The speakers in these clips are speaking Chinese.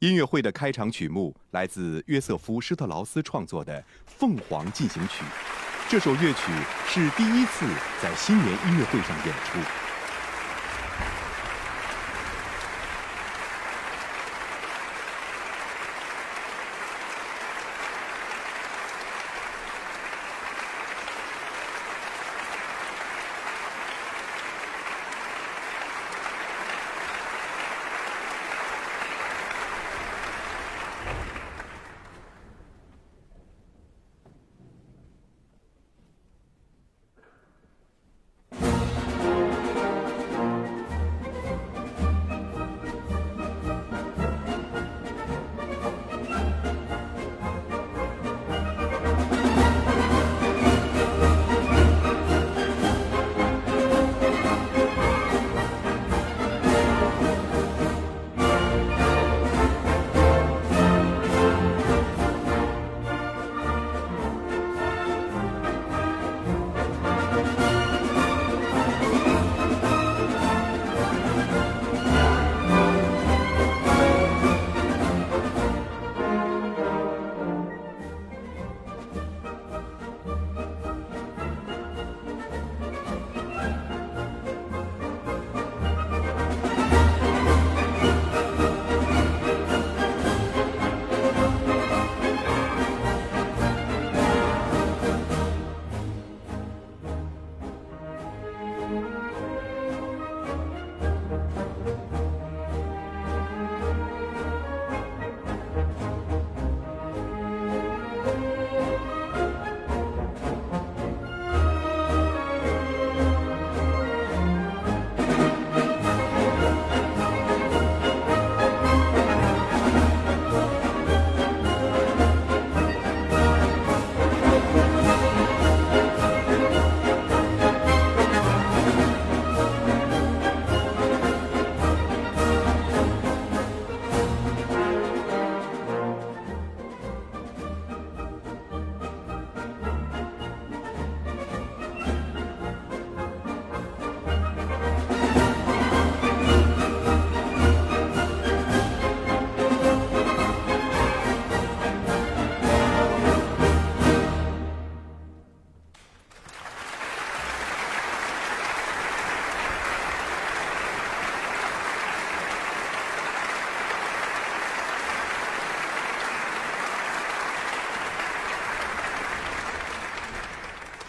音乐会的开场曲目来自约瑟夫·施特劳斯创作的《凤凰进行曲》，这首乐曲是第一次在新年音乐会上演出。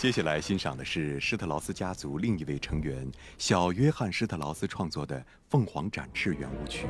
接下来欣赏的是施特劳斯家族另一位成员小约翰·施特劳斯创作的《凤凰展翅》圆舞曲。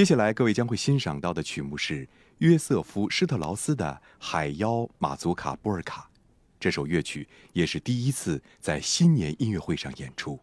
接下来，各位将会欣赏到的曲目是约瑟夫·施特劳斯的《海妖马祖卡波尔卡》。这首乐曲也是第一次在新年音乐会上演出。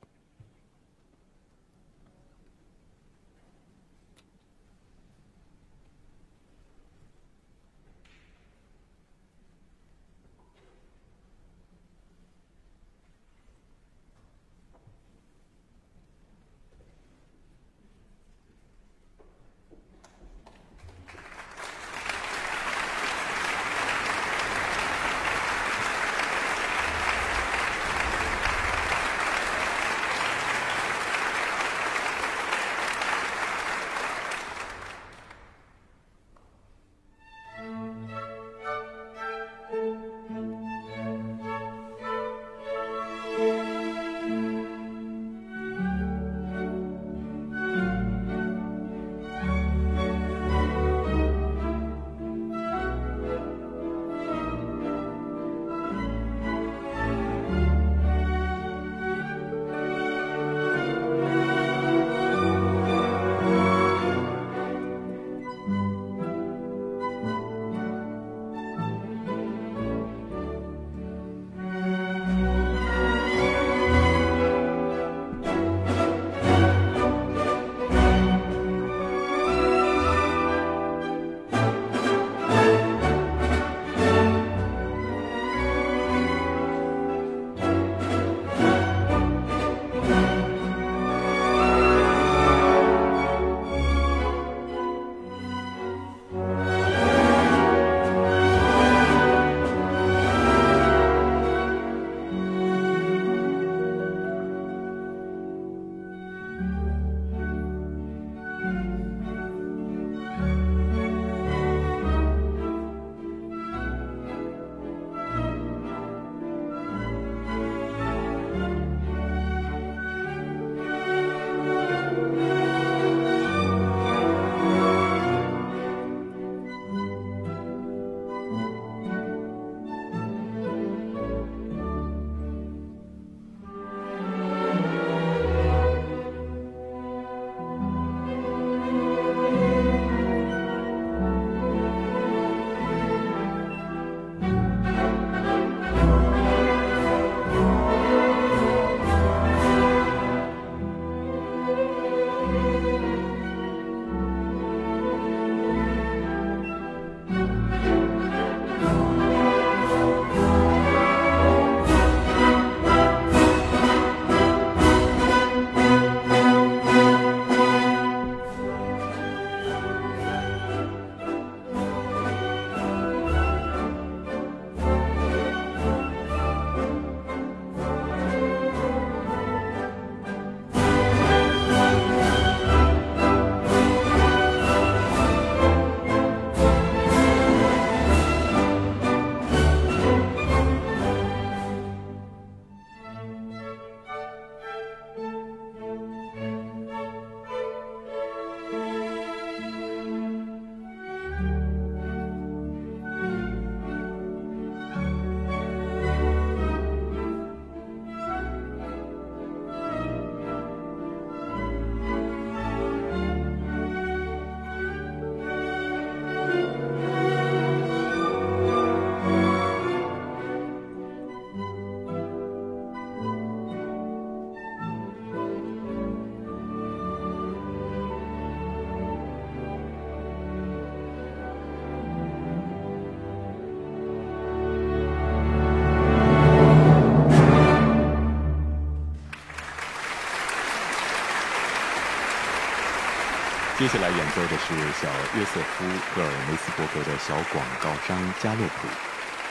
接下来演奏的是小约瑟夫·赫尔梅斯伯格的小广告商加洛普。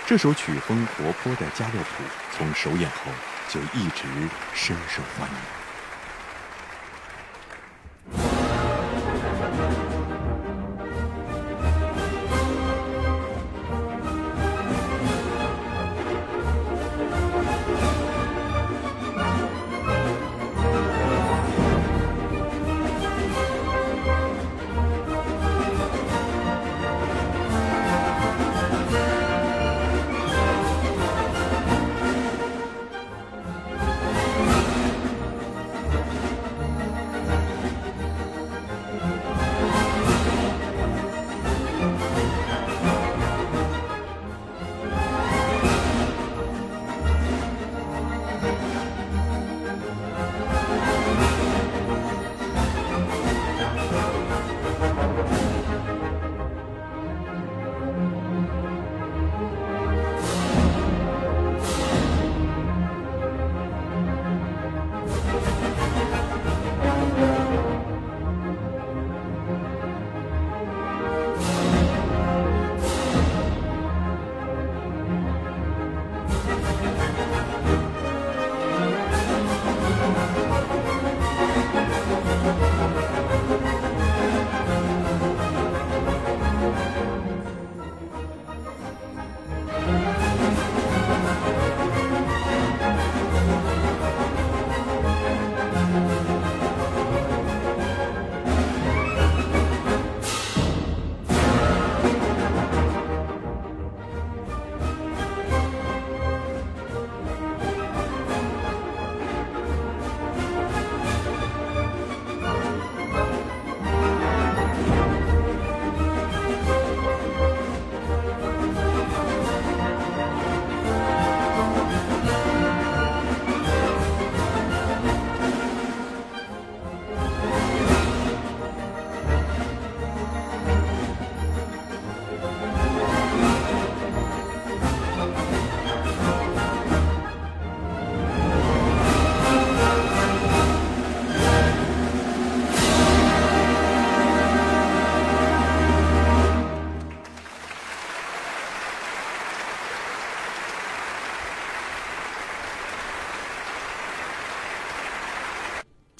这首曲风活泼的加洛普，从首演后就一直深受欢迎。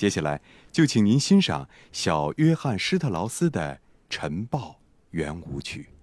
接下来就请您欣赏小约翰施特劳斯的《晨报》圆舞曲。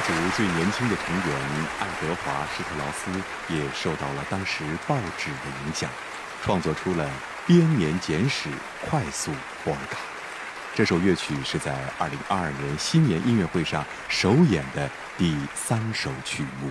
族最年轻的成员爱德华·施特劳斯也受到了当时报纸的影响，创作出了《编年简史·快速波尔卡》。这首乐曲是在2022年新年音乐会上首演的第三首曲目。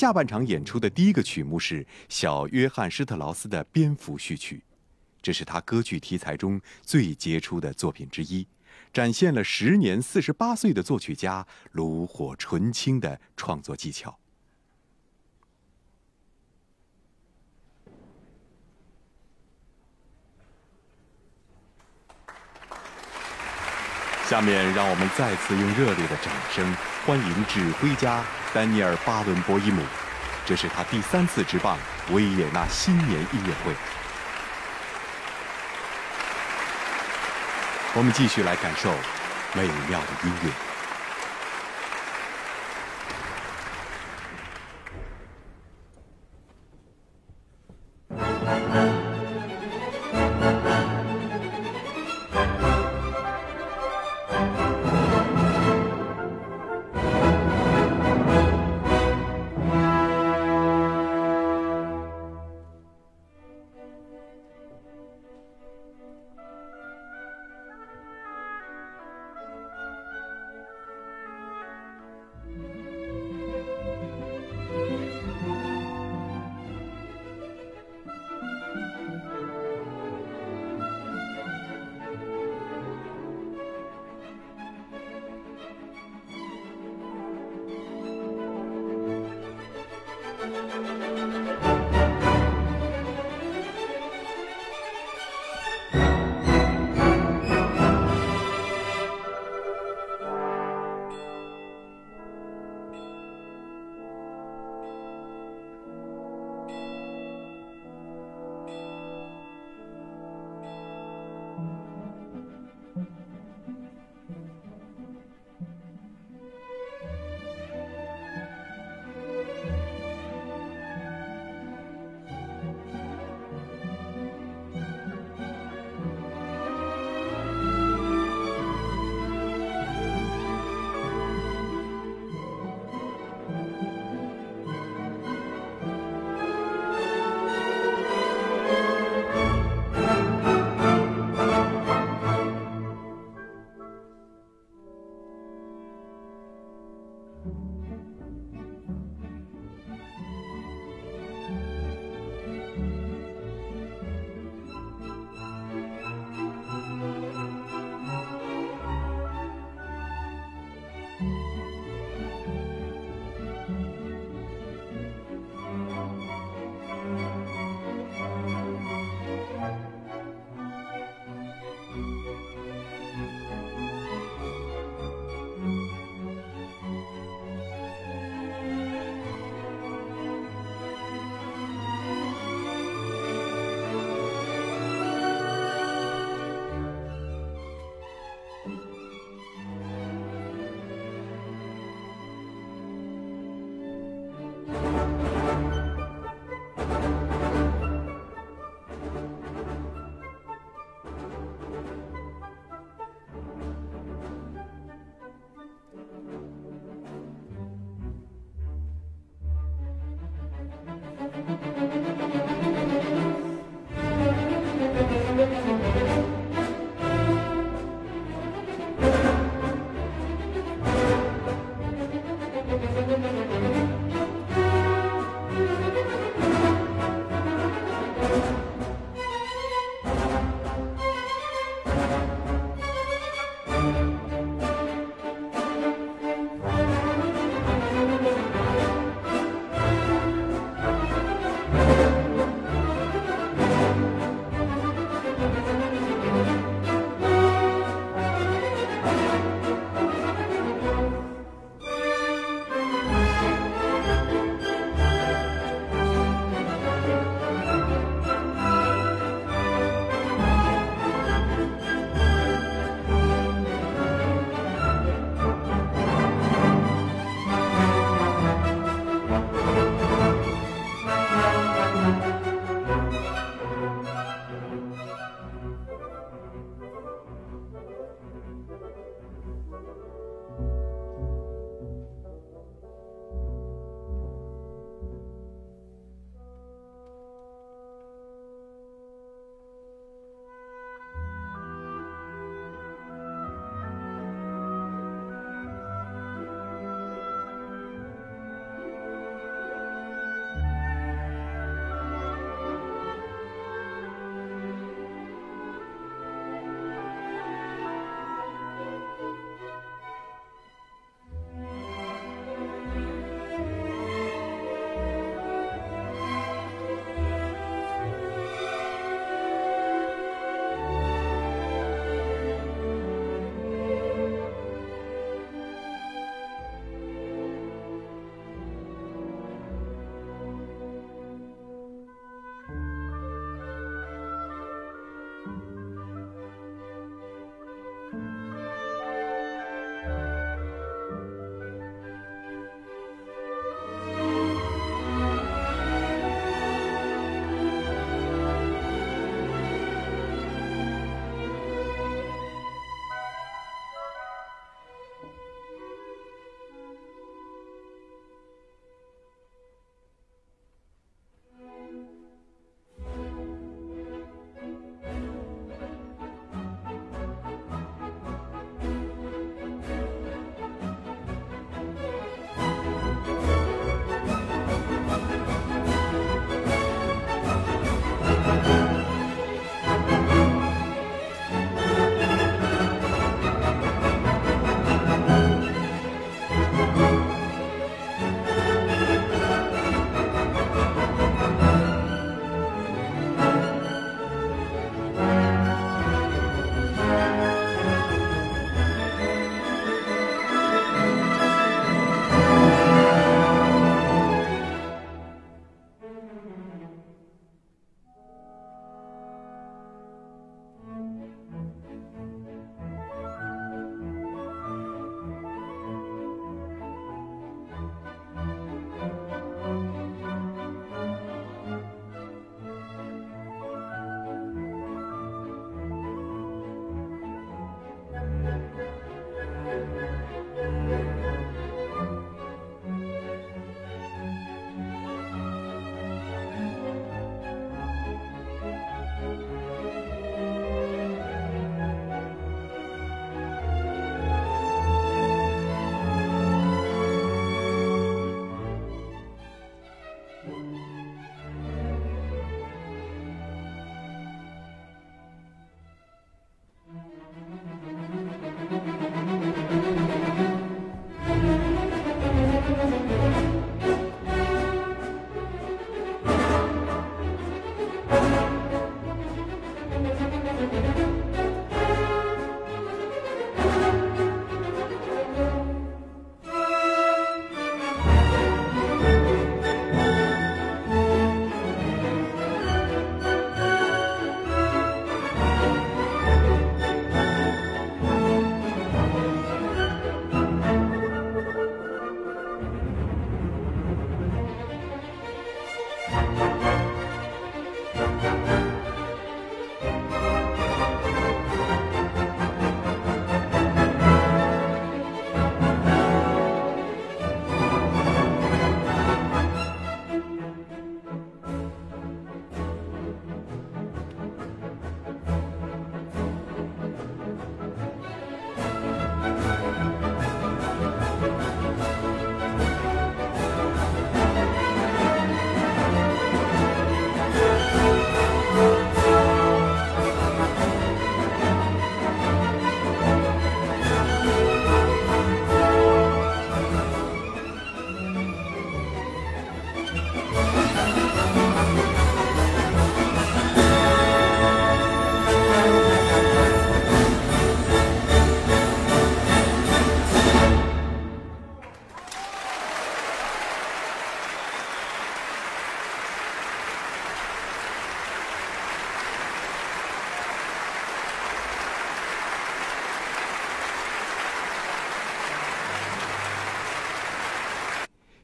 下半场演出的第一个曲目是小约翰施特劳斯的《蝙蝠序曲》，这是他歌剧题材中最杰出的作品之一，展现了时年四十八岁的作曲家炉火纯青的创作技巧。下面让我们再次用热烈的掌声欢迎指挥家。丹尼尔·巴伦博伊姆，这是他第三次执棒维也纳新年音乐会。我们继续来感受美妙的音乐。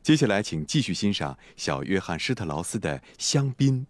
接下来，请继续欣赏小约翰施特劳斯的《香槟。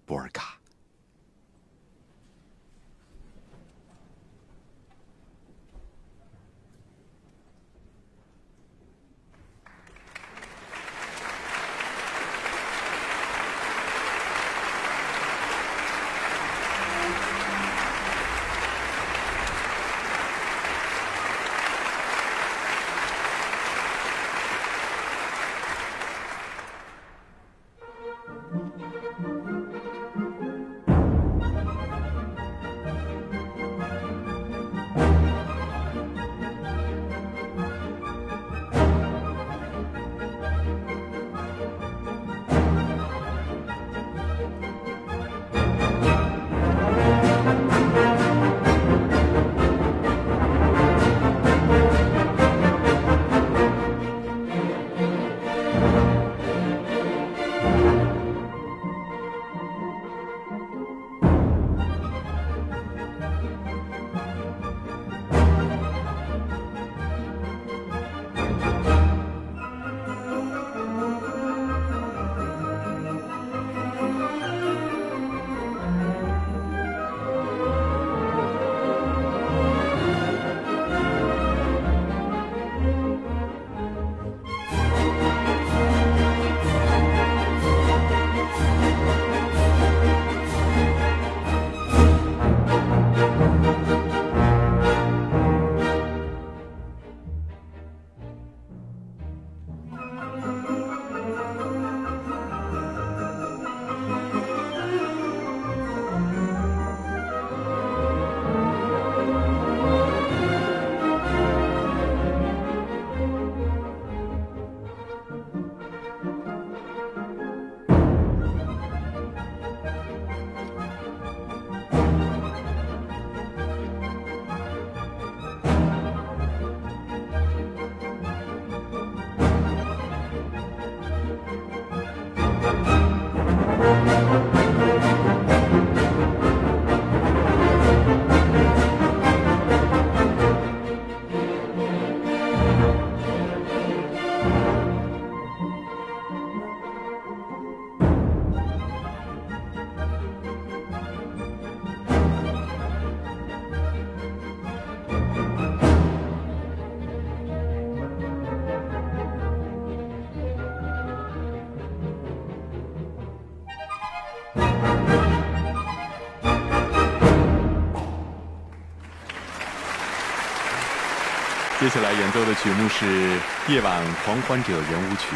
来演奏的曲目是《夜晚狂欢者圆舞曲》，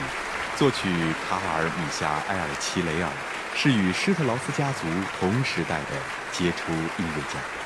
作曲卡尔米夏埃尔齐雷尔，是与施特劳斯家族同时代的杰出音乐家。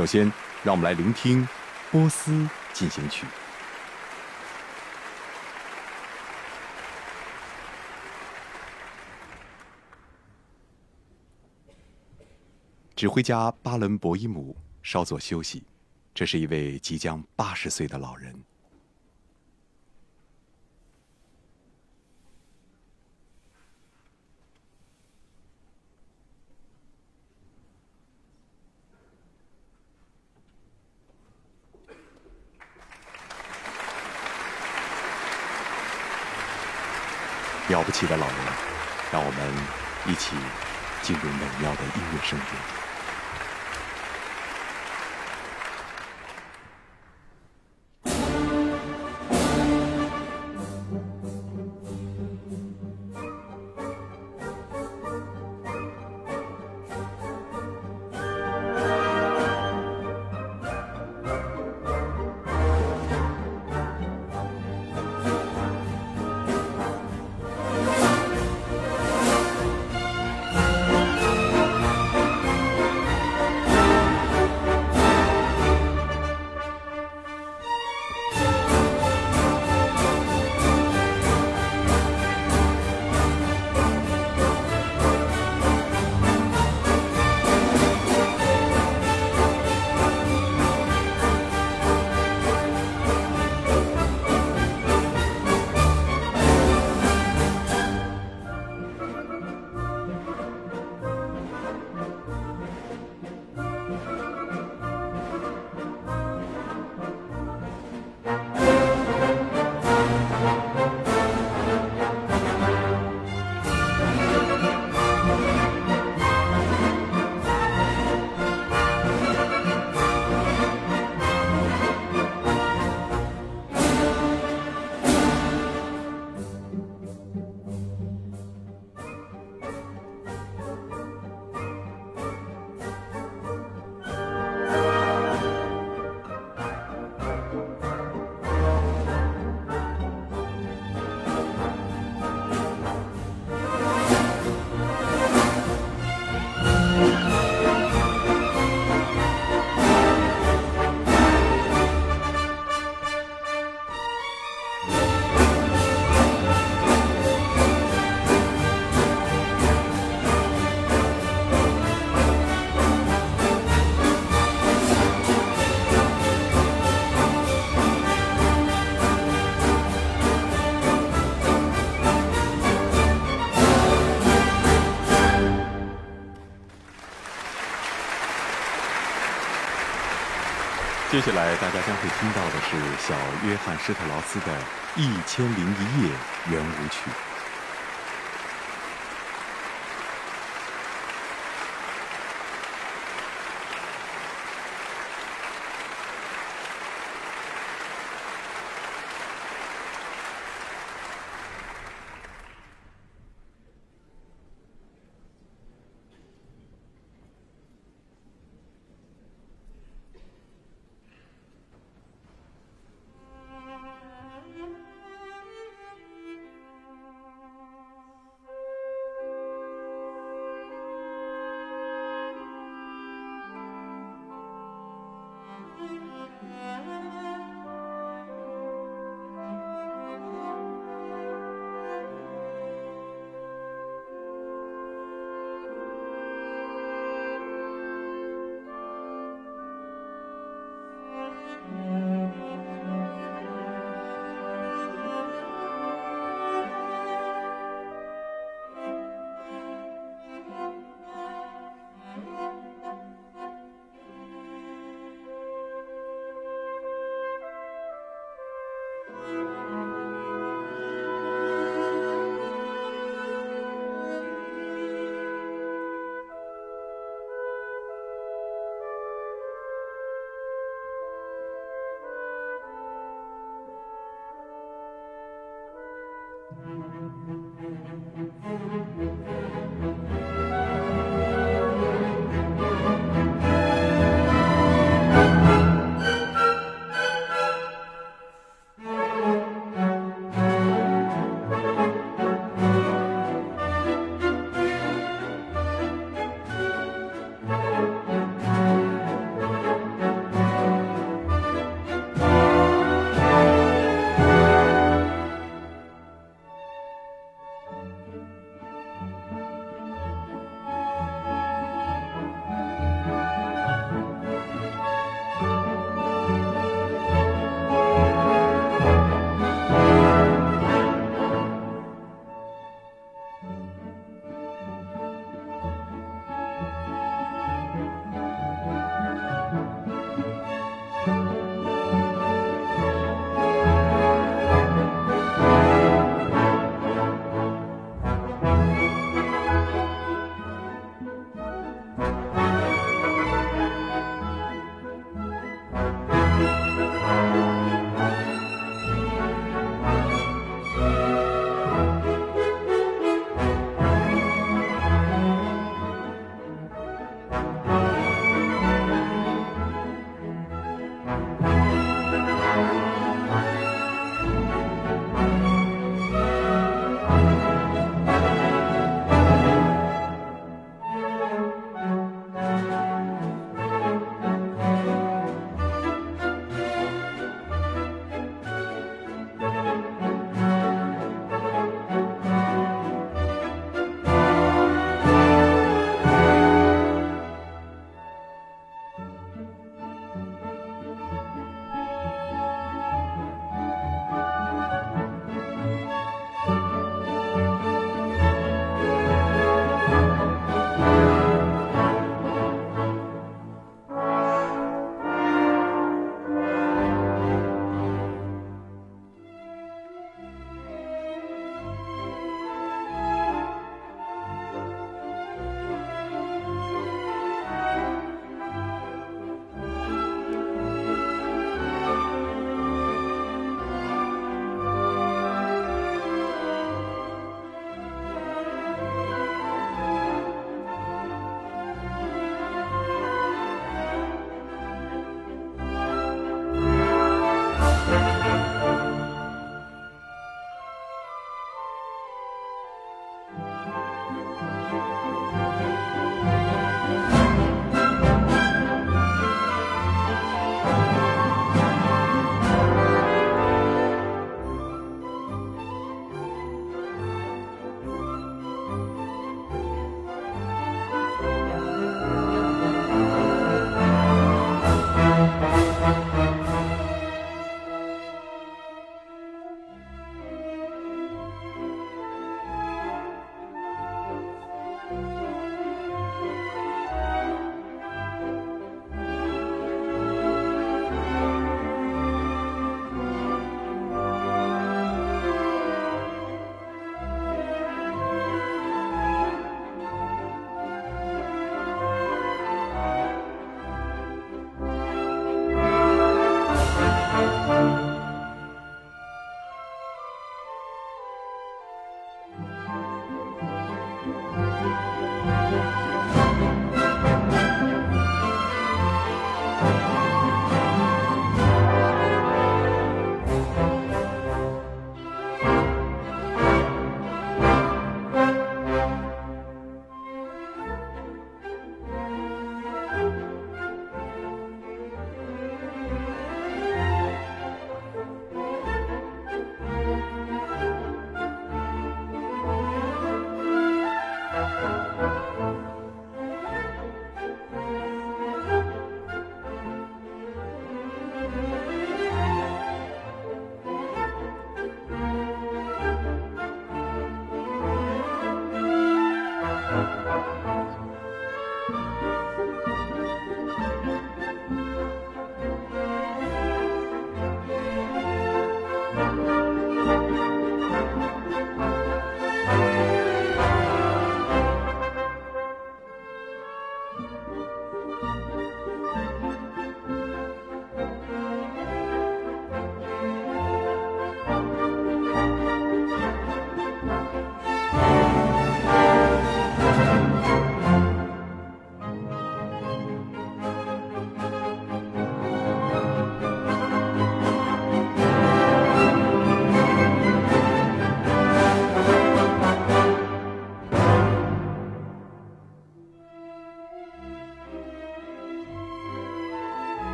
首先，让我们来聆听《波斯进行曲》。指挥家巴伦博伊姆稍作休息，这是一位即将八十岁的老人。了不起的老人，让我们一起进入美妙的音乐盛宴。来大家将会听到的是小约翰施特劳斯的《一千零一夜》圆舞曲。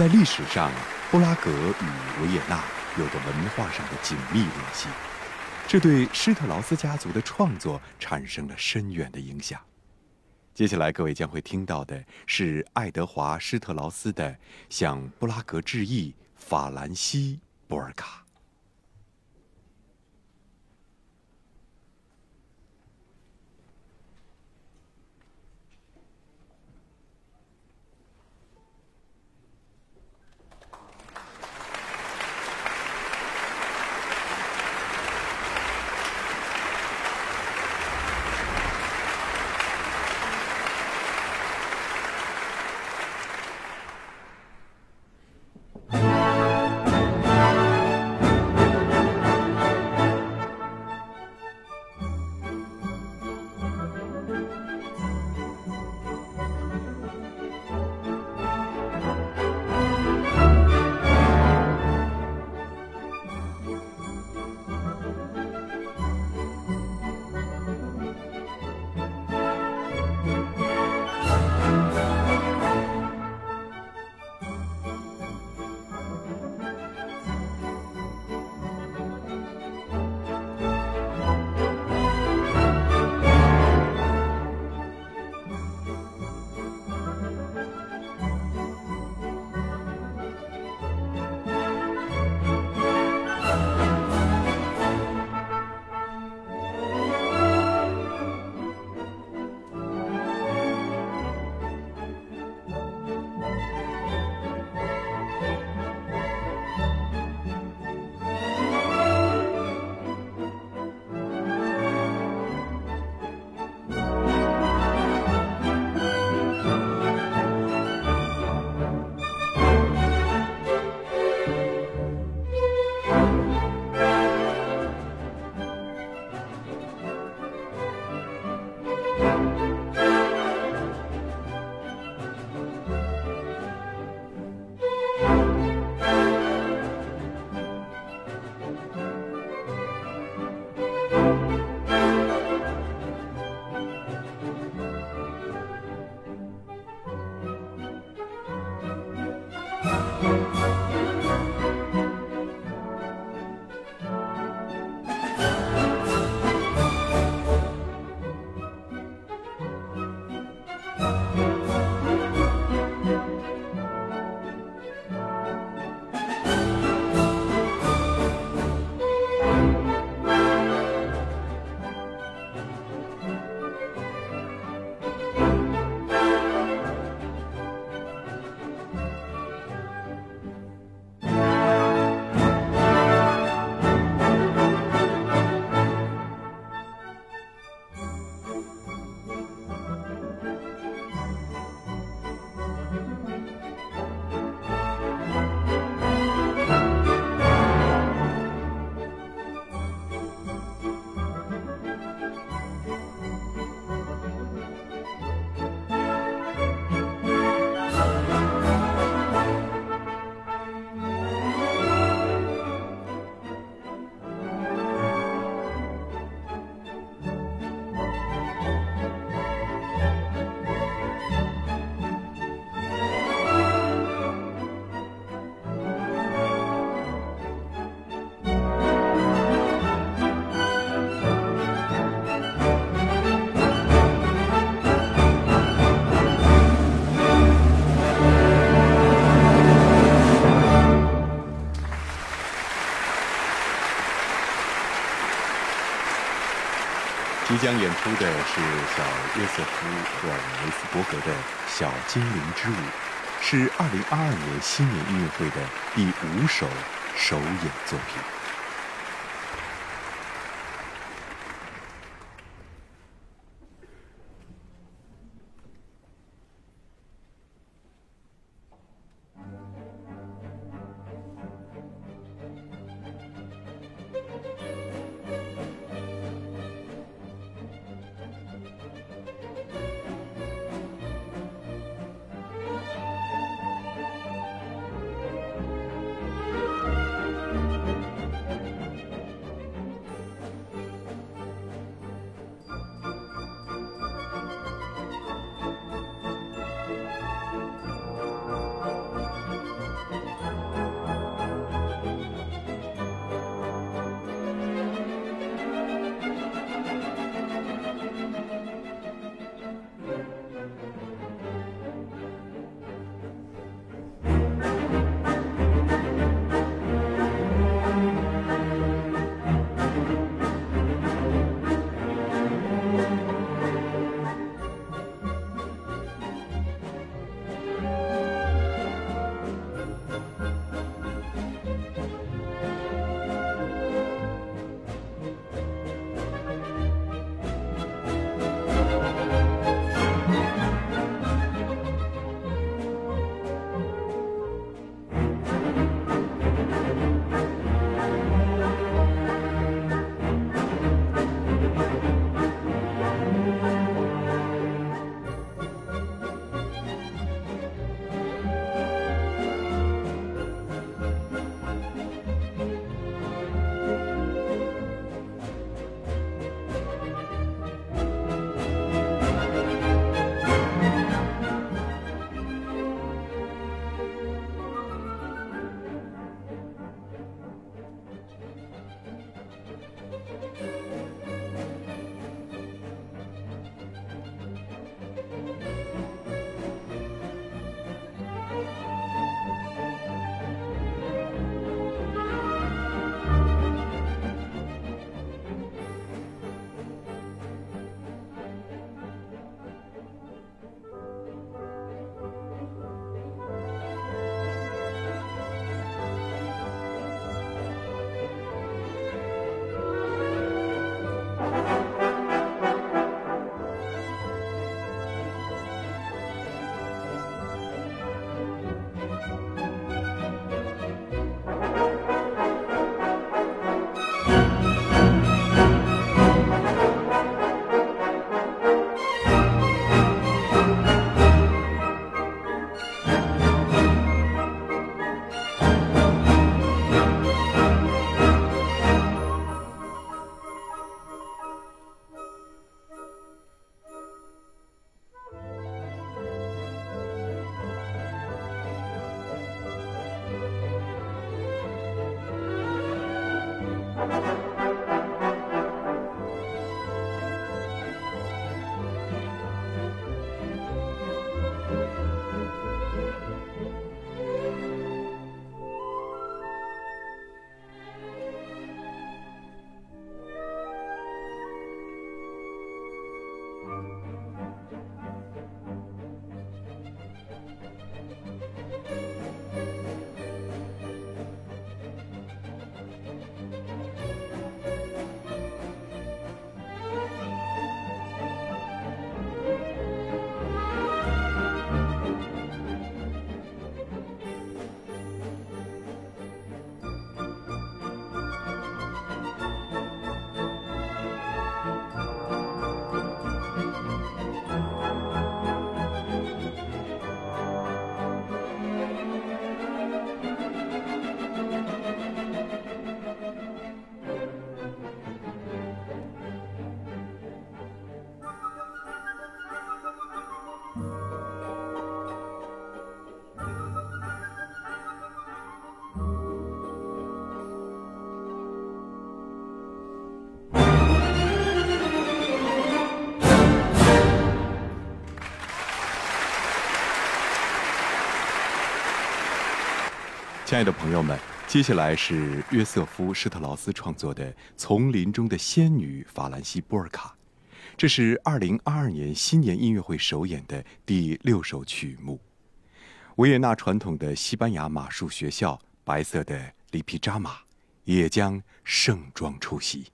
在历史上，布拉格与维也纳有着文化上的紧密联系，这对施特劳斯家族的创作产生了深远的影响。接下来，各位将会听到的是爱德华·施特劳斯的《向布拉格致意》，法兰西·波尔卡。将演出的是小约瑟夫·霍尔维斯伯格的《小精灵之舞》，是2022年新年音乐会的第五首首演作品。亲爱的朋友们，接下来是约瑟夫·施特劳斯创作的《丛林中的仙女》法兰西波尔卡，这是二零二二年新年音乐会首演的第六首曲目。维也纳传统的西班牙马术学校白色的里皮扎马也将盛装出席。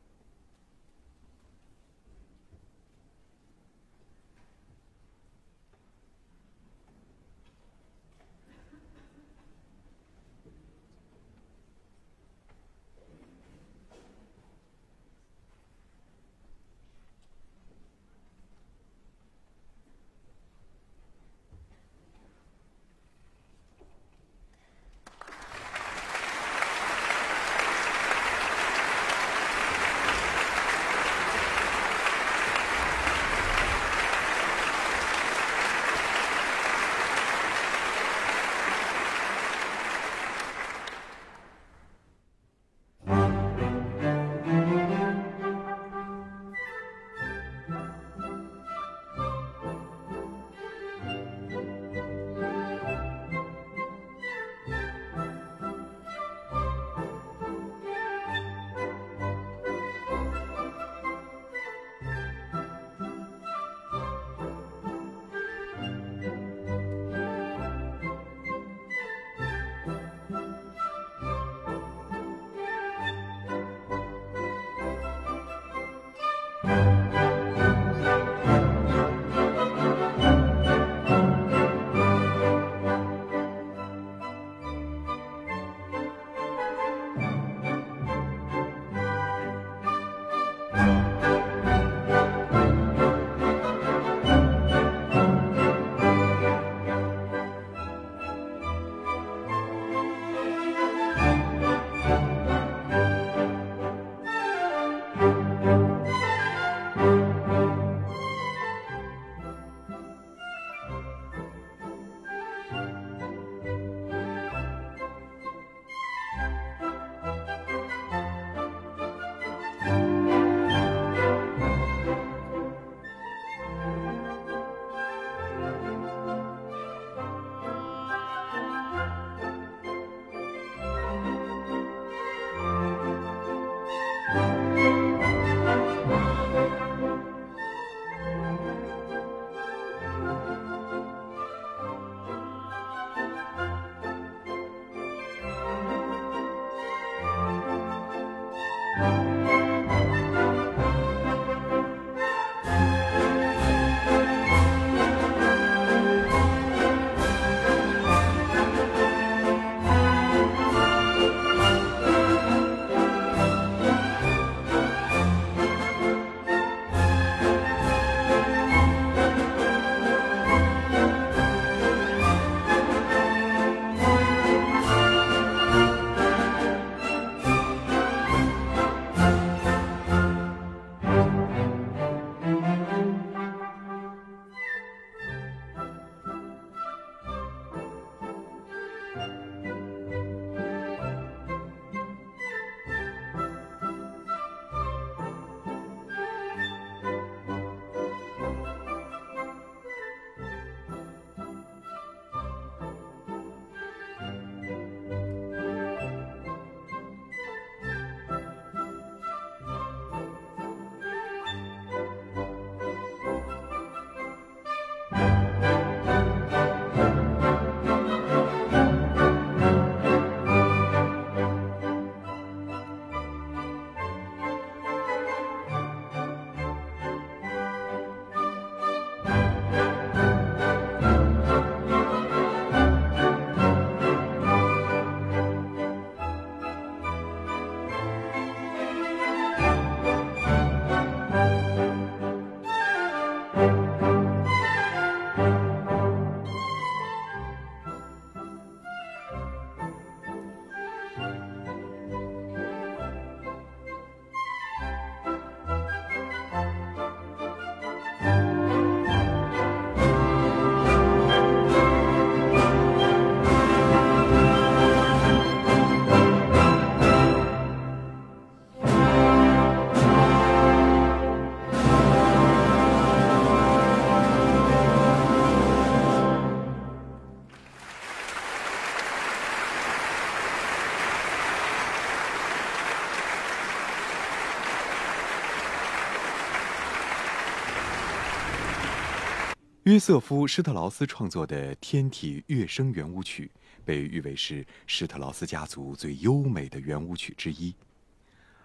约瑟夫·施特劳斯创作的《天体乐声圆舞曲》被誉为是施特劳斯家族最优美的圆舞曲之一。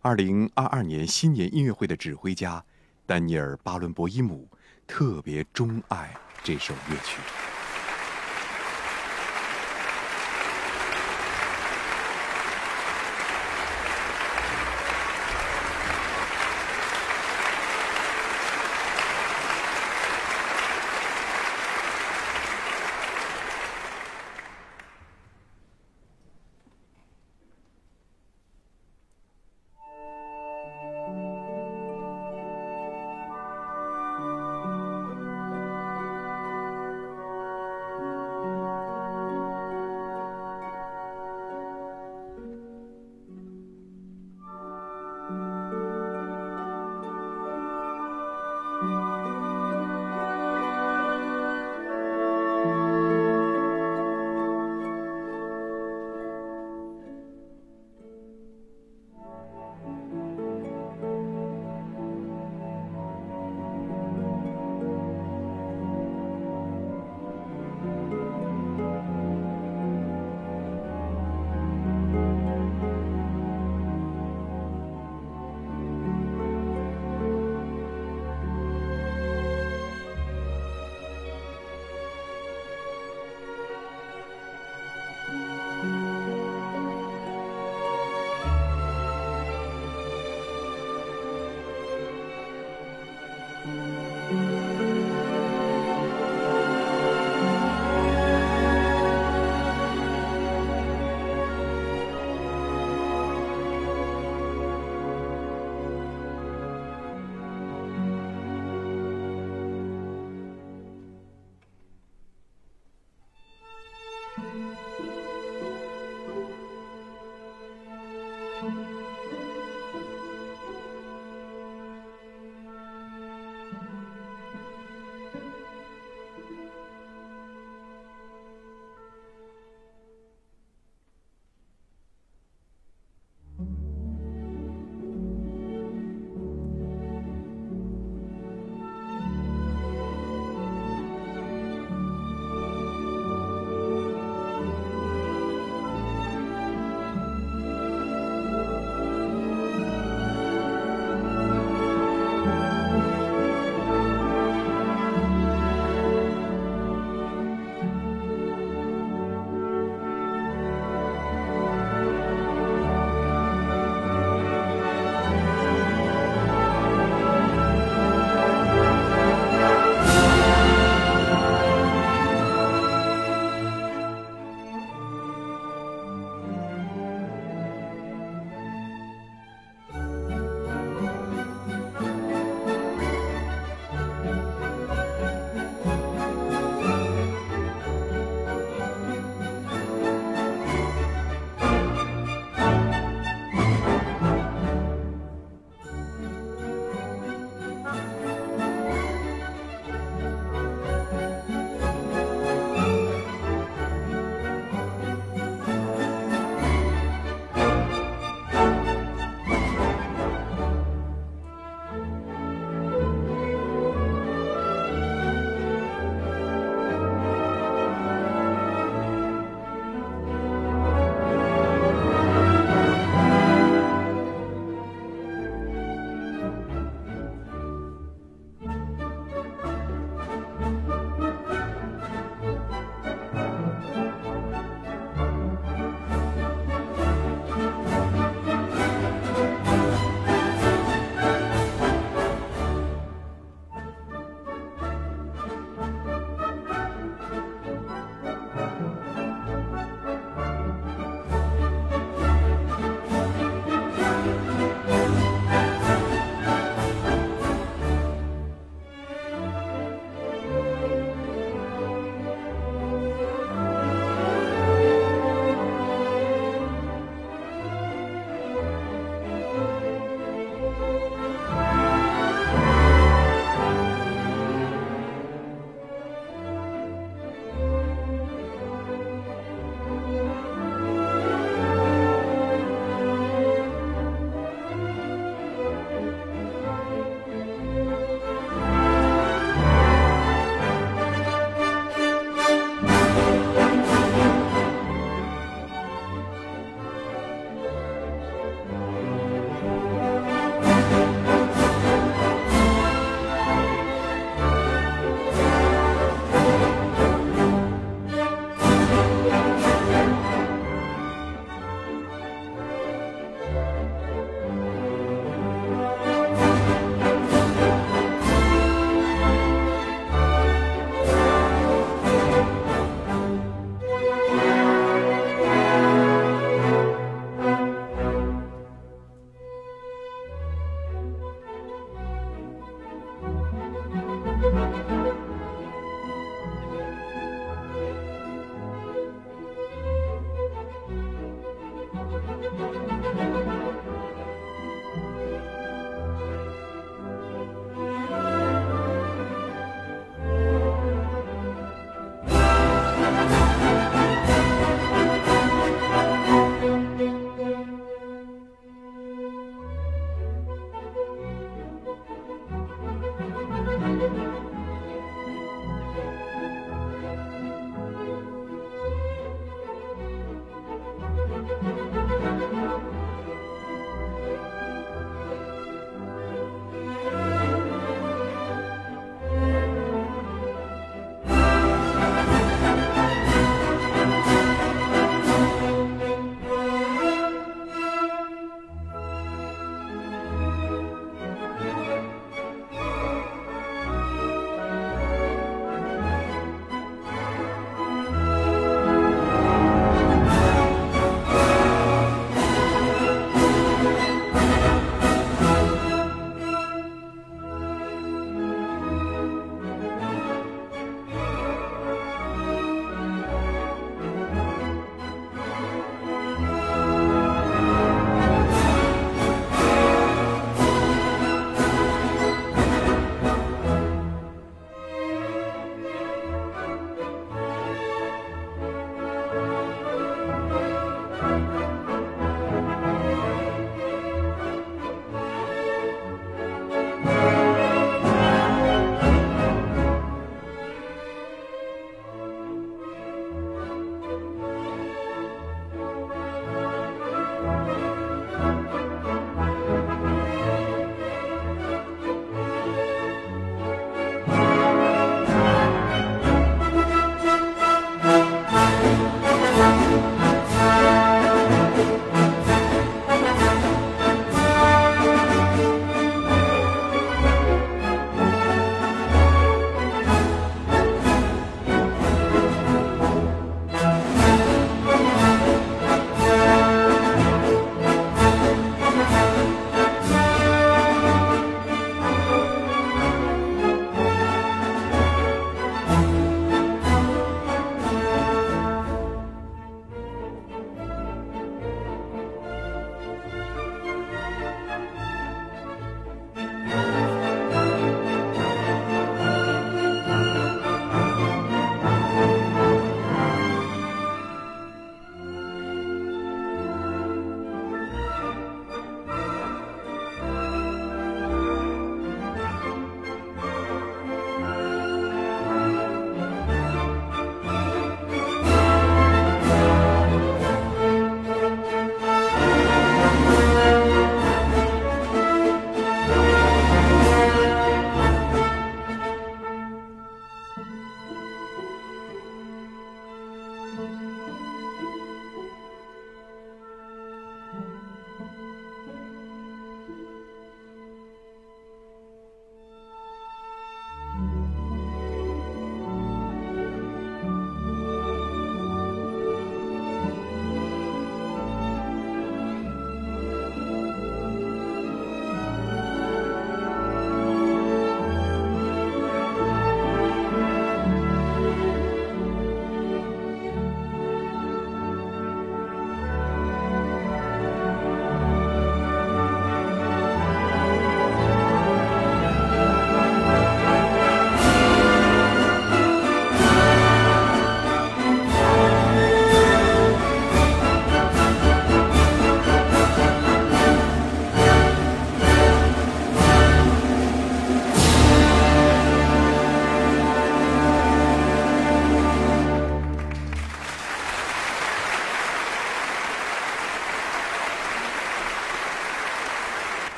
二零二二年新年音乐会的指挥家丹尼尔·巴伦博伊姆特别钟爱这首乐曲。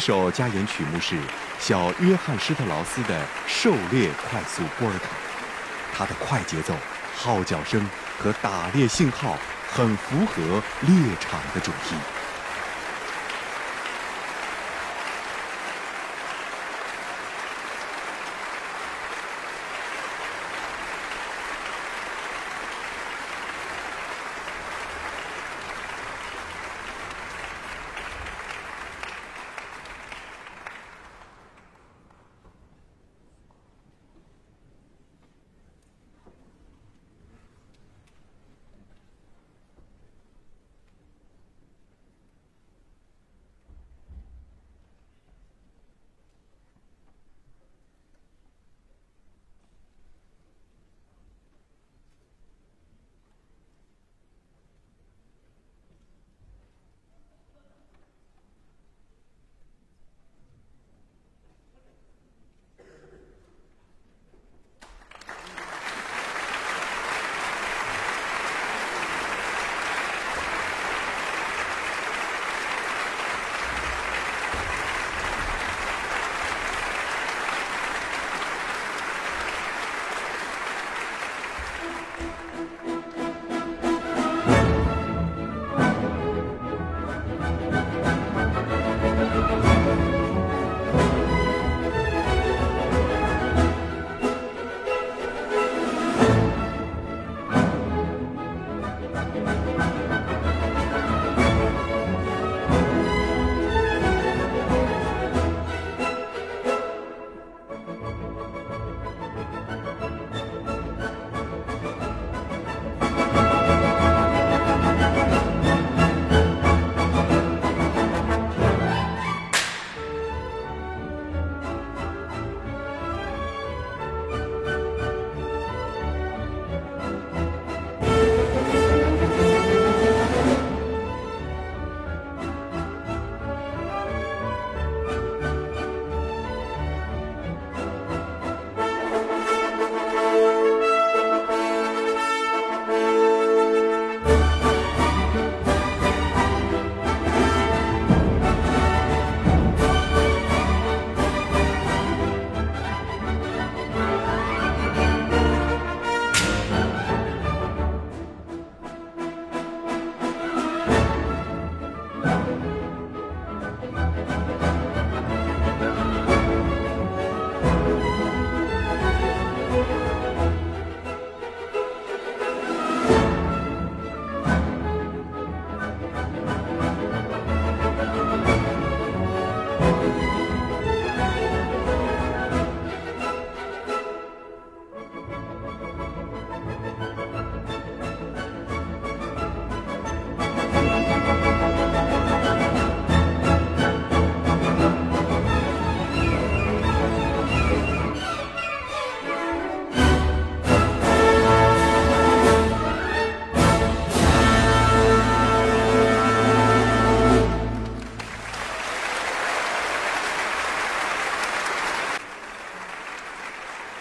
首加演曲目是小约翰施特劳斯的《狩猎快速波尔卡》，它的快节奏、号角声和打猎信号很符合猎场的主题。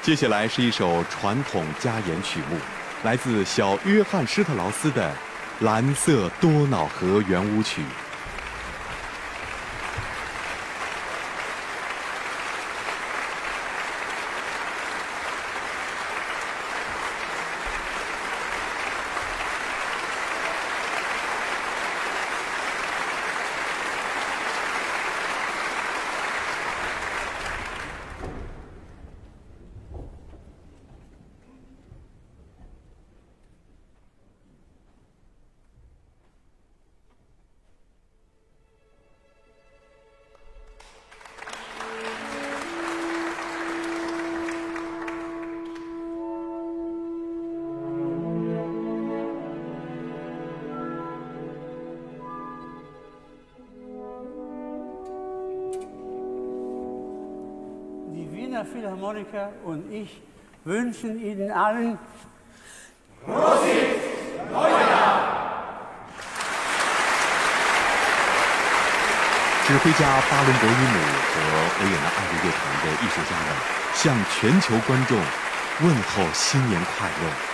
接下来是一首传统加盐曲目，来自小约翰施特劳斯的《蓝色多瑙河圆舞曲》。Philharmoniker und ich wünschen Ihnen allen Prosit Neujahr! 指挥家巴伦博伊姆和维也纳爱乐乐团的艺术家们向全球观众问候新年快乐。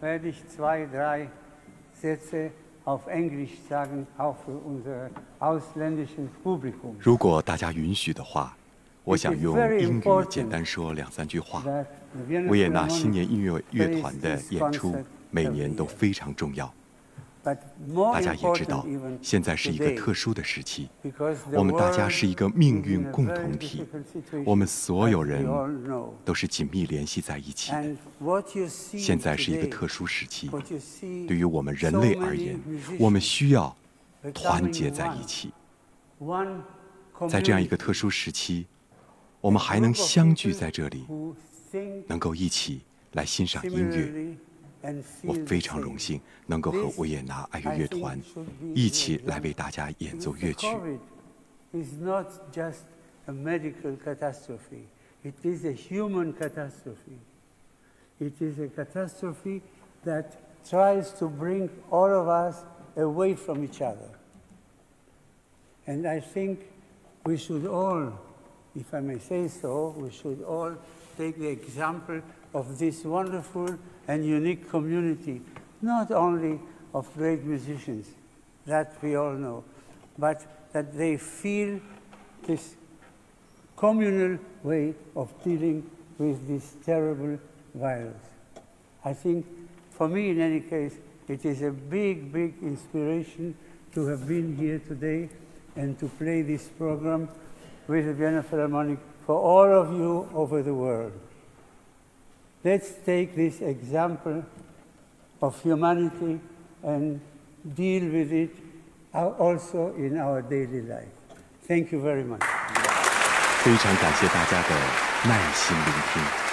Werde ich zwei, drei Sätze auf Englisch sagen, auch für unser ausländisches Publikum. 如果大家允许的话，我想用英语简单说两三句话。维也纳新年音乐乐团的演出每年都非常重要。大家也知道现在是一个特殊的时期我们大家是一个命运共同体我们所有人都是紧密联系在一起的现在是一个特殊时期对于我们人类而言我们需要团结在一起在这样一个特殊时期我们还能相聚在这里能够一起来欣赏音乐similarly and 我 feel 非 the 常 same. 荣幸能够和维也纳爱乐乐团一起来为大家演奏 Because 乐曲。 COVID is not just a medical catastrophe. It is a human catastrophe. It is a catastrophe that tries to bring all of us away from each other. And I think we should all, if I may say so, we should all take the example of this wonderful and unique community, not only of great musicians, that we all know, but that they feel this communal way of dealing with this terrible virus. I think, for me in any case, it is a big, big inspiration to have been here today and to play this program with the Vienna Philharmonic for all of you over the world. Let's take this example of humanity and deal with it al- also in our daily life. Thank you very much. 非常感谢大家的耐心聆听。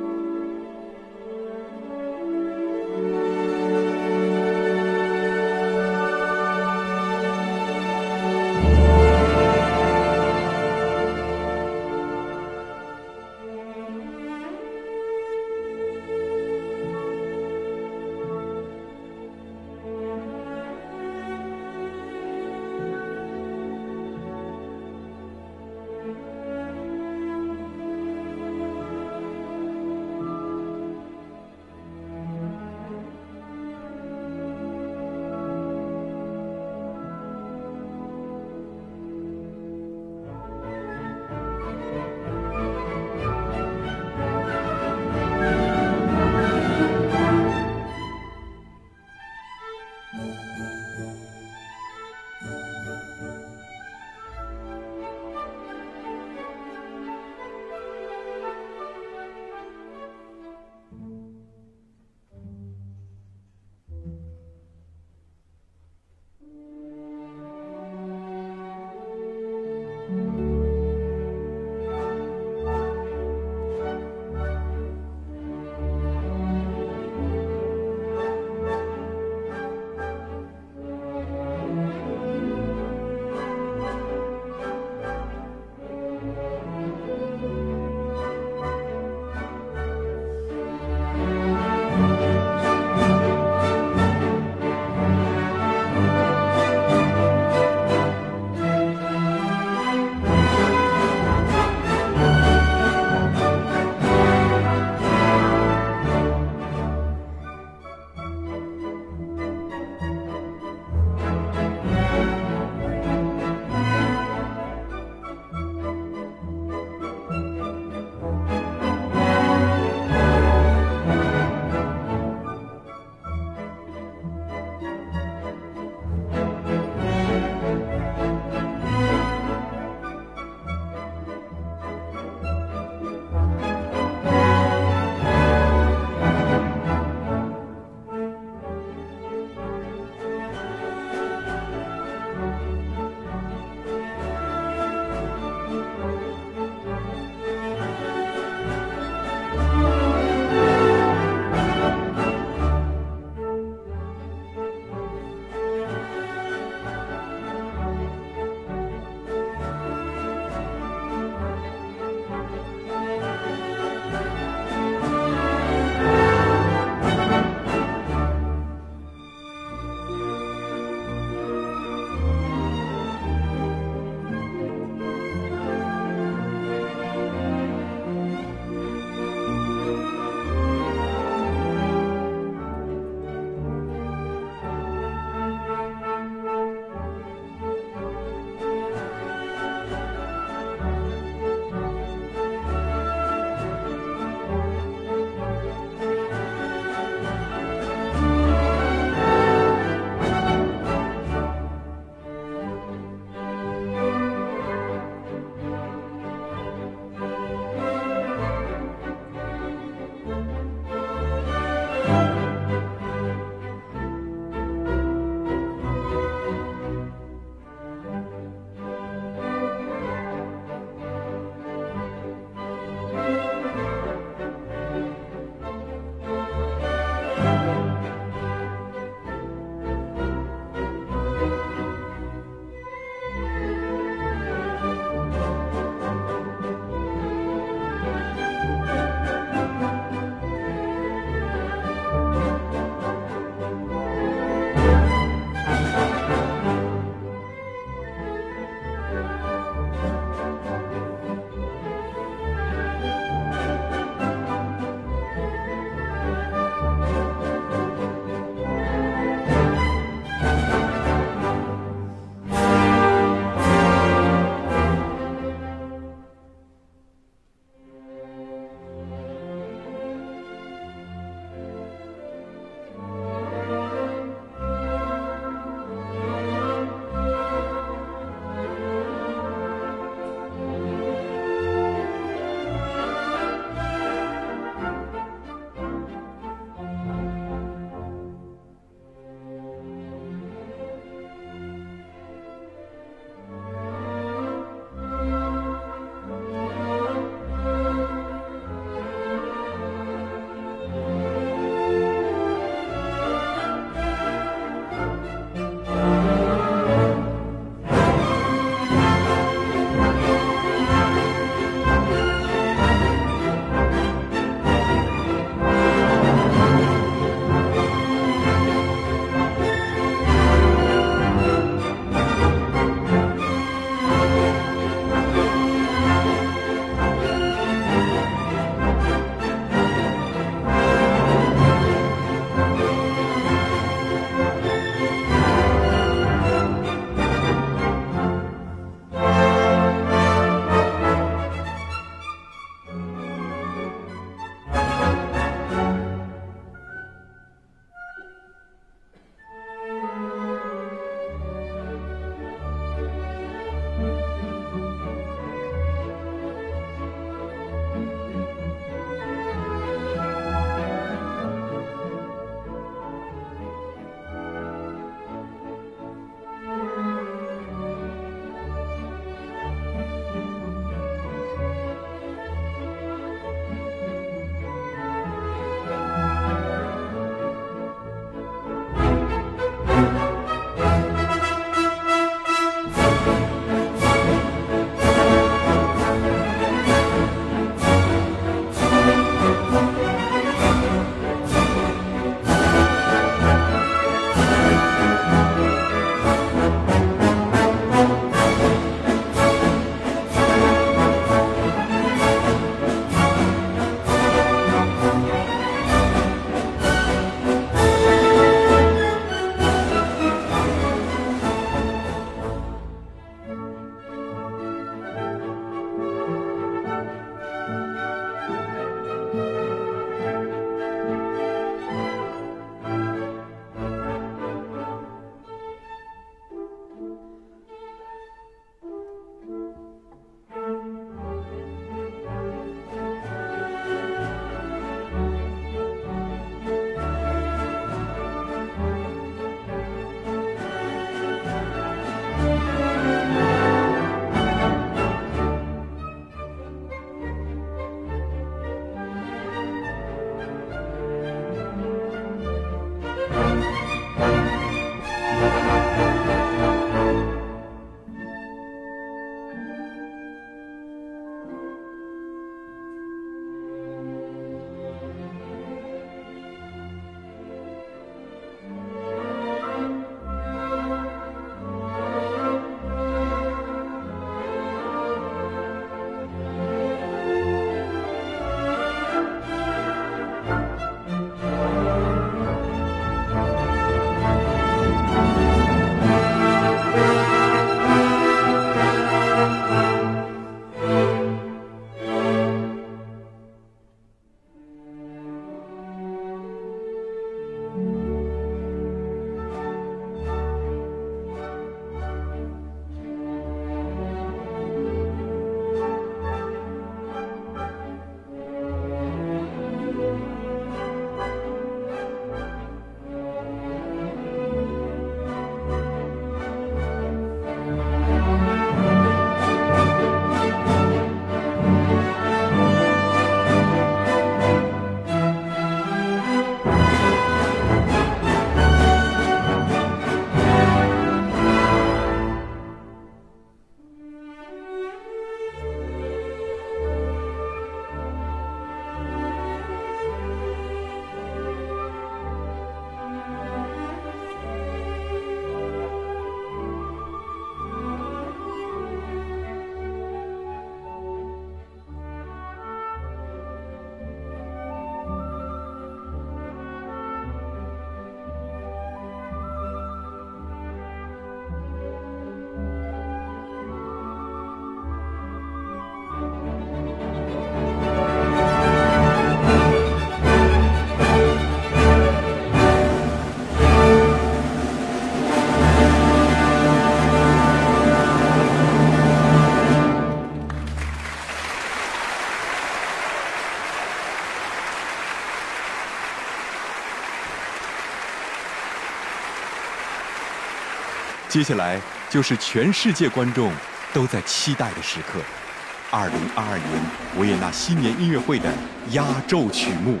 接下来就是全世界观众都在期待的时刻——二零二二年维也纳新年音乐会的压轴曲目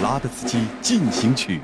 《拉德斯基进行曲》。